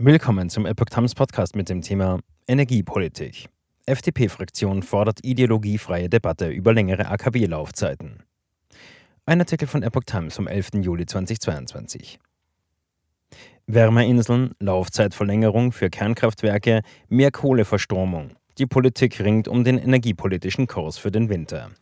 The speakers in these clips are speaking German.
Willkommen zum Epoch Times Podcast mit dem Thema Energiepolitik. FDP-Fraktion fordert ideologiefreie Debatte über längere AKW-Laufzeiten. Ein Artikel von Epoch Times vom 11. Juli 2022. Wärmeinseln, Laufzeitverlängerung für Kernkraftwerke, mehr Kohleverstromung. Die Politik ringt um den energiepolitischen Kurs für den Winter.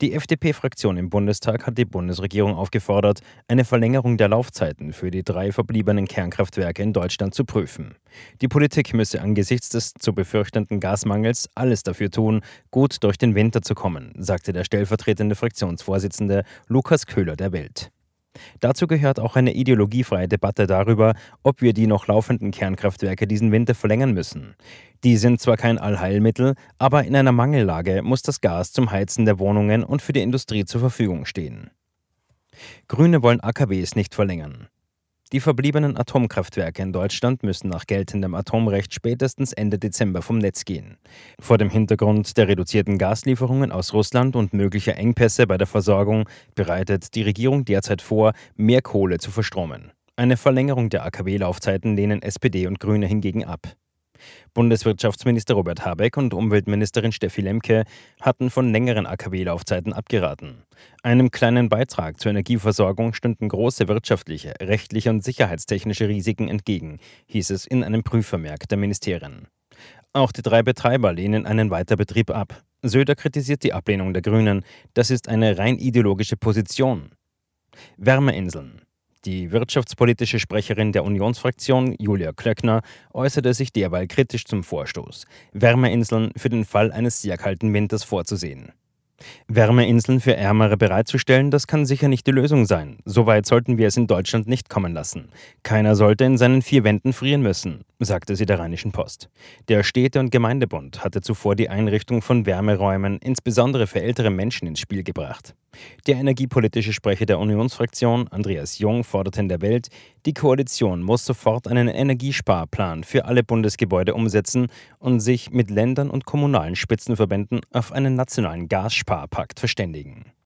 Die FDP-Fraktion im Bundestag hat die Bundesregierung aufgefordert, eine Verlängerung der Laufzeiten für die drei verbliebenen Kernkraftwerke in Deutschland zu prüfen. Die Politik müsse angesichts des zu befürchtenden Gasmangels alles dafür tun, gut durch den Winter zu kommen, sagte der stellvertretende Fraktionsvorsitzende Lukas Köhler der Welt. Dazu gehört auch eine ideologiefreie Debatte darüber, ob wir die noch laufenden Kernkraftwerke diesen Winter verlängern müssen. Die sind zwar kein Allheilmittel, aber in einer Mangellage muss das Gas zum Heizen der Wohnungen und für die Industrie zur Verfügung stehen. Grüne wollen AKWs nicht verlängern. Die verbliebenen Atomkraftwerke in Deutschland müssen nach geltendem Atomrecht spätestens Ende Dezember vom Netz gehen. Vor dem Hintergrund der reduzierten Gaslieferungen aus Russland und möglicher Engpässe bei der Versorgung bereitet die Regierung derzeit vor, mehr Kohle zu verstromen. Eine Verlängerung der AKW-Laufzeiten lehnen SPD und Grüne hingegen ab. Bundeswirtschaftsminister Robert Habeck und Umweltministerin Steffi Lemke hatten von längeren AKW-Laufzeiten abgeraten. Einem kleinen Beitrag zur Energieversorgung stünden große wirtschaftliche, rechtliche und sicherheitstechnische Risiken entgegen, hieß es in einem Prüfvermerk der Ministerien. Auch die drei Betreiber lehnen einen Weiterbetrieb ab. Söder kritisiert die Ablehnung der Grünen. Das ist eine rein ideologische Position. Wärmeinseln. Die wirtschaftspolitische Sprecherin der Unionsfraktion, Julia Klöckner, äußerte sich derweil kritisch zum Vorstoß, Wärmeinseln für den Fall eines sehr kalten Winters vorzusehen. Wärmeinseln für Ärmere bereitzustellen, das kann sicher nicht die Lösung sein. Soweit sollten wir es in Deutschland nicht kommen lassen. Keiner sollte in seinen vier Wänden frieren müssen, sagte sie der Rheinischen Post. Der Städte- und Gemeindebund hatte zuvor die Einrichtung von Wärmeräumen, insbesondere für ältere Menschen, ins Spiel gebracht. Der energiepolitische Sprecher der Unionsfraktion, Andreas Jung, forderte in der Welt, die Koalition muss sofort einen Energiesparplan für alle Bundesgebäude umsetzen und sich mit Ländern und kommunalen Spitzenverbänden auf einen nationalen Gassparpakt verständigen.